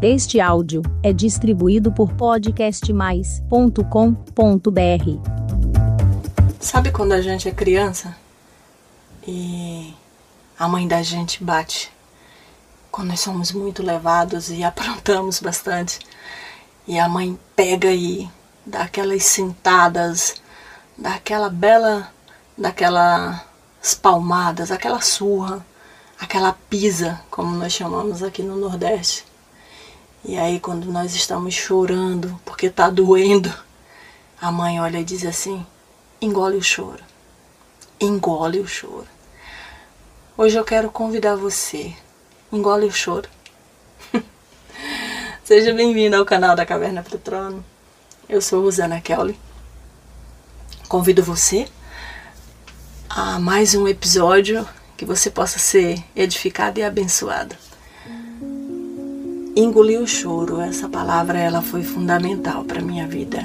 Este áudio é distribuído por podcastmais.com.br. Sabe quando a gente é criança e a mãe da gente bate? Quando nós somos muito levados e aprontamos bastante, e a mãe pega e dá aquelas sentadas, dá aquela bela, daquelas palmadas, aquela surra, aquela pisa, como nós chamamos aqui no Nordeste. E aí, quando nós estamos chorando porque está doendo, a mãe olha e diz assim: engole o choro, engole o choro. Hoje eu quero convidar você, engole o choro. Seja bem-vindo ao canal da Caverna para o Trono. Eu sou Rosana Kelly. Convido você a mais um episódio que você possa ser edificado e abençoado. Engolir o choro, essa palavra ela foi fundamental para minha vida.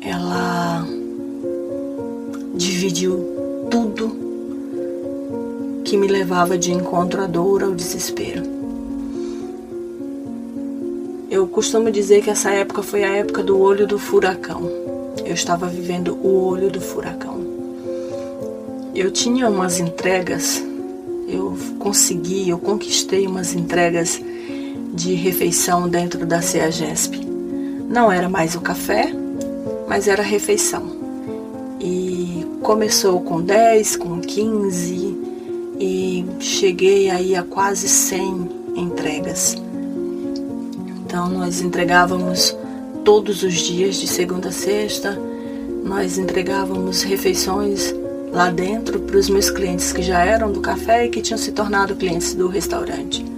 Ela dividiu tudo que me levava de encontro à dor ao desespero. Eu costumo dizer que essa época foi a época do olho do furacão. Eu estava vivendo o olho do furacão. Eu tinha umas entregas, eu consegui, eu conquistei umas entregas de refeição dentro da CEAGESP. Não era mais o café, mas era a refeição. E começou com 10, com 15 e cheguei aí a quase 100 entregas. Então nós entregávamos todos os dias de segunda a sexta, nós entregávamos refeições lá dentro para os meus clientes que já eram do café e que tinham se tornado clientes do restaurante.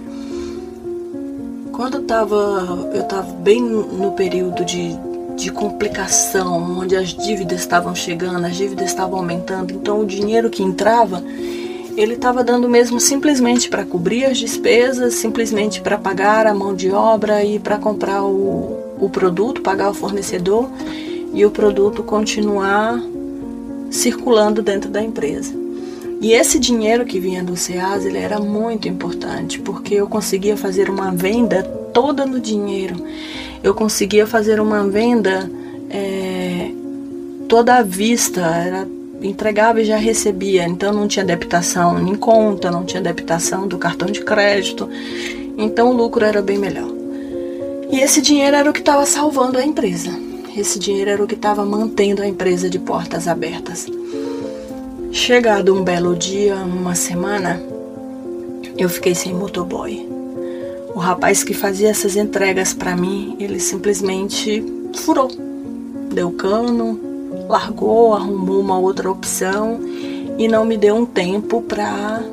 Quando eu estava eu tava bem no período de, de complicação, onde as dívidas estavam chegando, as dívidas estavam aumentando, então o dinheiro que entrava, ele estava dando mesmo simplesmente para cobrir as despesas, simplesmente para pagar a mão de obra e para comprar o, o produto, pagar o fornecedor e o produto continuar circulando dentro da empresa. E esse dinheiro que vinha do SEAS ele era muito importante, porque eu conseguia fazer uma venda toda no dinheiro. Eu conseguia fazer uma venda é, toda à vista, era, entregava e já recebia, então não tinha debitação em conta, não tinha debitação do cartão de crédito, então o lucro era bem melhor. E esse dinheiro era o que estava salvando a empresa. Esse dinheiro era o que estava mantendo a empresa de portas abertas. Chegado um belo dia, uma semana, eu fiquei sem motoboy. O rapaz que fazia essas entregas para mim, ele simplesmente furou. Deu cano, largou, arrumou uma outra opção e não me deu um tempo para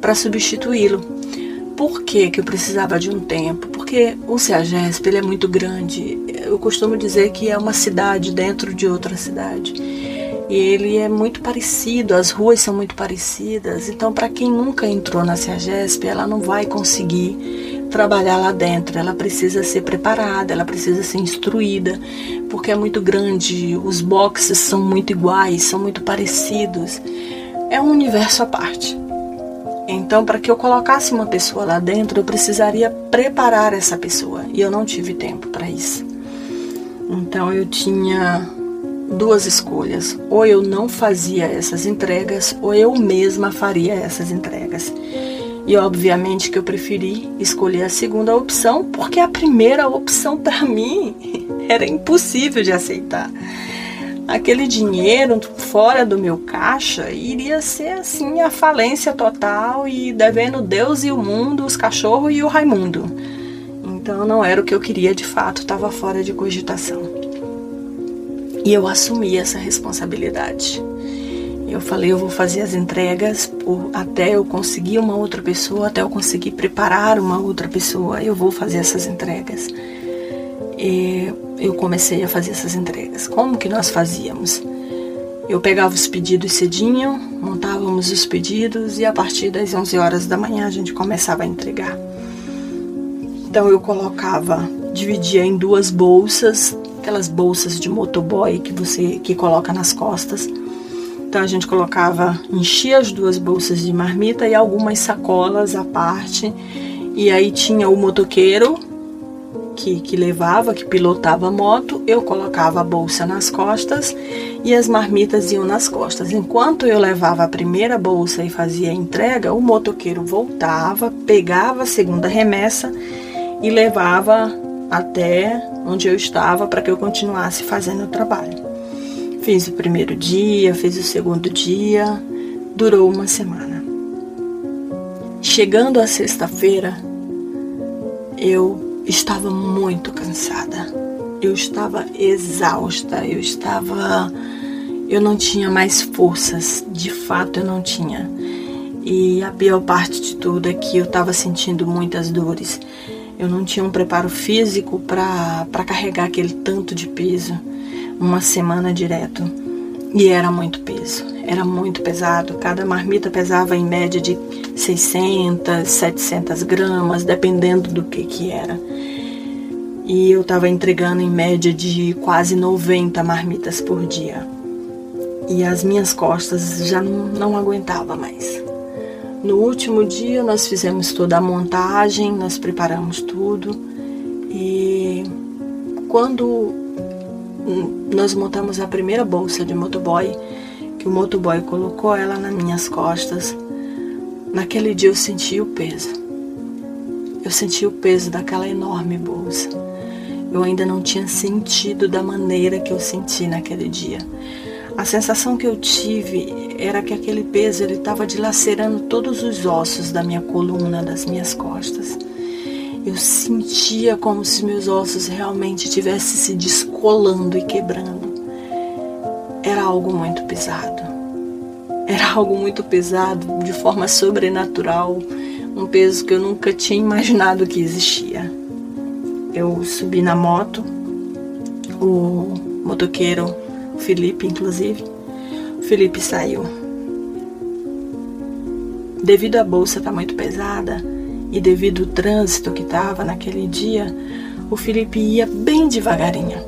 para substituí-lo. Por que, que eu precisava de um tempo? Porque o CEAGESP ele é muito grande. Eu costumo dizer que é uma cidade dentro de outra cidade. Ele é muito parecido, as ruas são muito parecidas. Então, para quem nunca entrou na CEAGESP, ela não vai conseguir trabalhar lá dentro. Ela precisa ser preparada, ela precisa ser instruída, porque é muito grande, os boxes são muito iguais, são muito parecidos. É um universo à parte. Então, para que eu colocasse uma pessoa lá dentro, eu precisaria preparar essa pessoa. E eu não tive tempo para isso. Então, eu tinha duas escolhas: ou eu não fazia essas entregas, ou eu mesma faria essas entregas. E obviamente que eu preferi escolher a segunda opção, porque a primeira opção para mim era impossível de aceitar. Aquele dinheiro fora do meu caixa iria ser assim a falência total e devendo Deus e o mundo, os cachorros e o Raimundo. Então não era o que eu queria de fato, estava fora de cogitação. E eu assumi essa responsabilidade. Eu falei, eu vou fazer as entregas por, até eu conseguir uma outra pessoa, até eu conseguir preparar uma outra pessoa, eu vou fazer essas entregas. E eu comecei a fazer essas entregas. Como que nós fazíamos? Eu pegava os pedidos cedinho, montávamos os pedidos e a partir das 11 horas da manhã a gente começava a entregar. Então eu colocava, dividia em duas bolsas, aquelas bolsas de motoboy que você que coloca nas costas. Então a gente colocava, enchia as duas bolsas de marmita e algumas sacolas à parte E aí tinha o motoqueiro que, que levava, que pilotava a moto, eu colocava a bolsa nas costas e as marmitas iam nas costas. Enquanto eu levava a primeira bolsa e fazia a entrega, o motoqueiro voltava, pegava a segunda remessa e levava até onde eu estava para que eu continuasse fazendo o trabalho. Fiz o primeiro dia, fiz o segundo dia, durou uma semana. Chegando a sexta-feira, eu estava muito cansada. Eu estava exausta, eu estava eu não tinha mais forças, de fato eu não tinha. E a pior parte de tudo é que eu estava sentindo muitas dores. Eu não tinha um preparo físico para carregar aquele tanto de peso uma semana direto. E era muito peso, era muito pesado. Cada marmita pesava em média de 600, 700 gramas, dependendo do que que era. E eu estava entregando em média de quase 90 marmitas por dia. E as minhas costas já não, não aguentava mais. No último dia nós fizemos toda a montagem, nós preparamos tudo e quando nós montamos a primeira bolsa de motoboy, que o motoboy colocou ela nas minhas costas. Naquele dia eu senti o peso. Eu senti o peso daquela enorme bolsa. Eu ainda não tinha sentido da maneira que eu senti naquele dia. A sensação que eu tive era que aquele peso ele estava dilacerando todos os ossos da minha coluna, das minhas costas. Eu sentia como se meus ossos realmente estivessem se descolando e quebrando. Era algo muito pesado. Era algo muito pesado, de forma sobrenatural, um peso que eu nunca tinha imaginado que existia. Eu subi na moto, o motoqueiro, o Felipe, inclusive, o Felipe saiu. Devido à bolsa estar tá muito pesada, e devido ao trânsito que estava naquele dia, o Felipe ia bem devagarinho,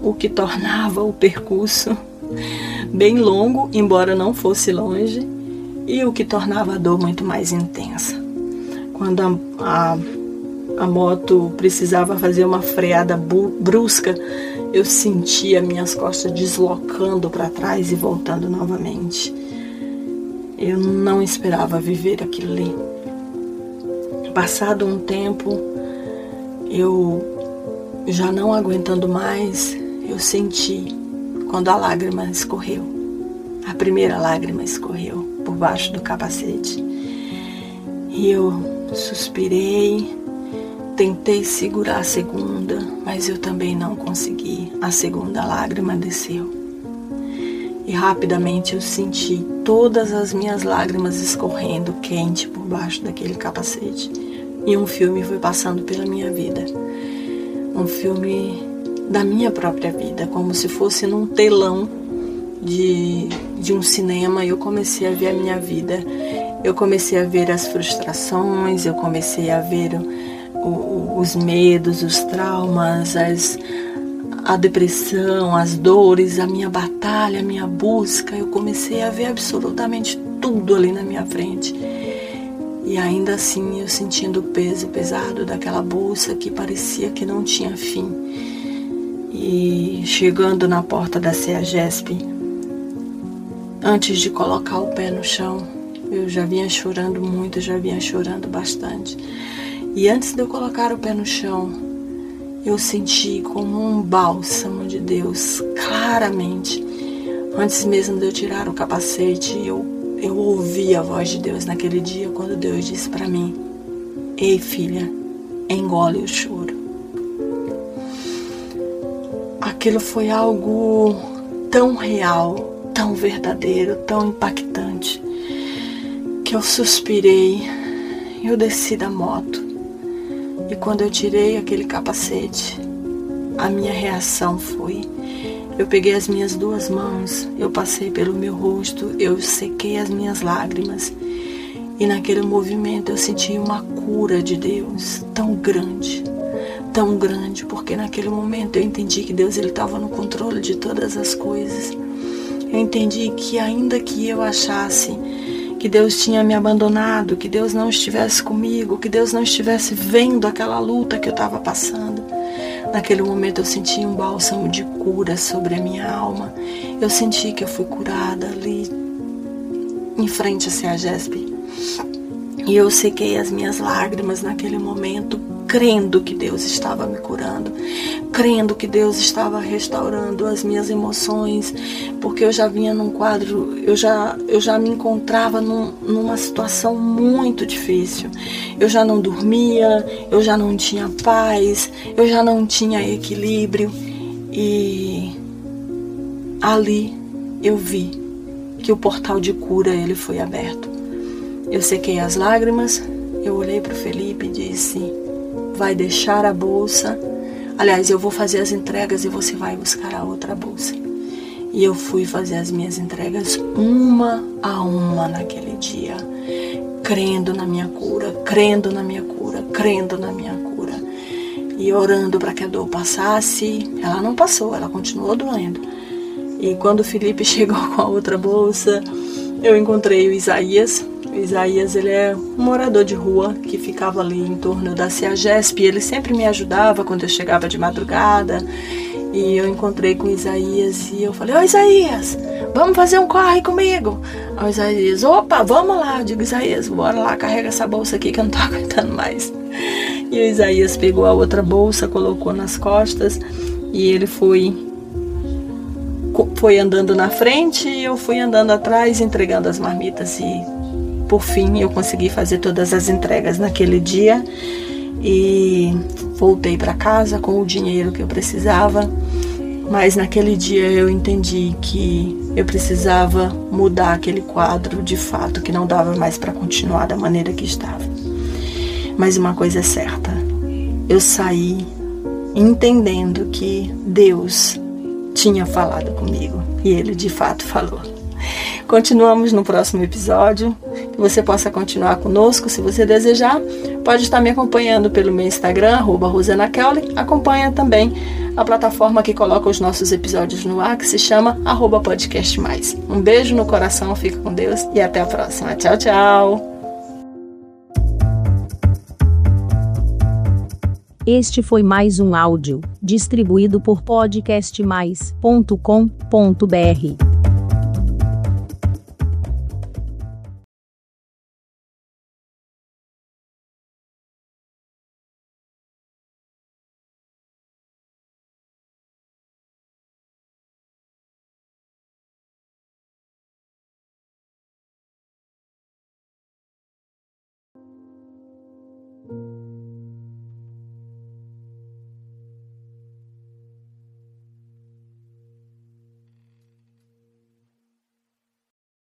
o que tornava o percurso bem longo, embora não fosse longe, e o que tornava a dor muito mais intensa. Quando a, a, a moto precisava fazer uma freada brusca, eu sentia minhas costas deslocando para trás e voltando novamente. Eu não esperava viver aquilo ali. Passado um tempo, eu já não aguentando mais, eu senti quando a lágrima escorreu. A primeira lágrima escorreu por baixo do capacete. E eu suspirei, tentei segurar a segunda, mas eu também não consegui. A segunda lágrima desceu. E rapidamente eu senti todas as minhas lágrimas escorrendo quente por baixo daquele capacete e um filme foi passando pela minha vida. Um filme da minha própria vida, como se fosse num telão de, de um cinema. Eu comecei a ver a minha vida. Eu comecei a ver as frustrações, eu comecei a ver o, os medos, os traumas, as, a depressão, as dores, a minha batalha, a minha busca. Eu comecei a ver absolutamente tudo ali na minha frente. E ainda assim eu sentindo o peso pesado daquela bolsa que parecia que não tinha fim. E chegando na porta da CEAGESP, antes de colocar o pé no chão, eu já vinha chorando muito, já vinha chorando bastante. E antes de eu colocar o pé no chão, eu senti como um bálsamo de Deus, claramente. Antes mesmo de eu tirar o capacete, eu eu ouvi a voz de Deus naquele dia quando Deus disse para mim: Ei, filha, engole o choro. Aquilo foi algo tão real, tão verdadeiro, tão impactante, que eu suspirei. Eu desci da moto e quando eu tirei aquele capacete, a minha reação foi eu peguei as minhas duas mãos, eu passei pelo meu rosto, eu sequei as minhas lágrimas. E naquele movimento eu senti uma cura de Deus tão grande, tão grande, porque naquele momento eu entendi que Deus ele estava no controle de todas as coisas. Eu entendi que ainda que eu achasse que Deus tinha me abandonado, que Deus não estivesse comigo, que Deus não estivesse vendo aquela luta que eu estava passando. Naquele momento eu senti um bálsamo de cura sobre a minha alma. Eu senti que eu fui curada ali em frente a Ceagesp. E eu sequei as minhas lágrimas naquele momento, crendo que Deus estava me curando, crendo que Deus estava restaurando as minhas emoções, porque eu já vinha num quadro, eu já, eu já me encontrava num, numa situação muito difícil. Eu já não dormia, eu já não tinha paz, eu já não tinha equilíbrio e ali eu vi que o portal de cura ele foi aberto. Eu sequei as lágrimas, eu olhei para o Felipe e disse: Vai deixar a bolsa. Aliás, eu vou fazer as entregas e você vai buscar a outra bolsa. E eu fui fazer as minhas entregas uma a uma naquele dia, crendo na minha cura, crendo na minha cura, crendo na minha cura. E orando para que a dor passasse. Ela não passou, ela continuou doendo. E quando o Felipe chegou com a outra bolsa, eu encontrei o Isaías, Isaías ele é um morador de rua que ficava ali em torno da CEAGESP. Ele sempre me ajudava quando eu chegava de madrugada. E eu encontrei com Isaías e eu falei: Ô Isaías, vamos fazer um corre comigo. Aí Isaías: opa, vamos lá. Eu digo: Isaías, bora lá, carrega essa bolsa aqui que eu não tô aguentando mais. E o Isaías pegou a outra bolsa, colocou nas costas e ele foi foi andando na frente e eu fui andando atrás entregando as marmitas e por fim eu consegui fazer todas as entregas naquele dia e voltei para casa com o dinheiro que eu precisava. Mas naquele dia eu entendi que eu precisava mudar aquele quadro de fato, que não dava mais para continuar da maneira que estava. Mas uma coisa é certa, eu saí entendendo que Deus tinha falado comigo e ele de fato falou. Continuamos no próximo episódio. Que você possa continuar conosco se você desejar. Pode estar me acompanhando pelo meu Instagram, Rosana Kelly. Acompanha também a plataforma que coloca os nossos episódios no ar, que se chama arroba podcast mais. Um beijo no coração, fica com Deus e até a próxima. Tchau, tchau! Este foi mais um áudio distribuído por podcastmais.com.br.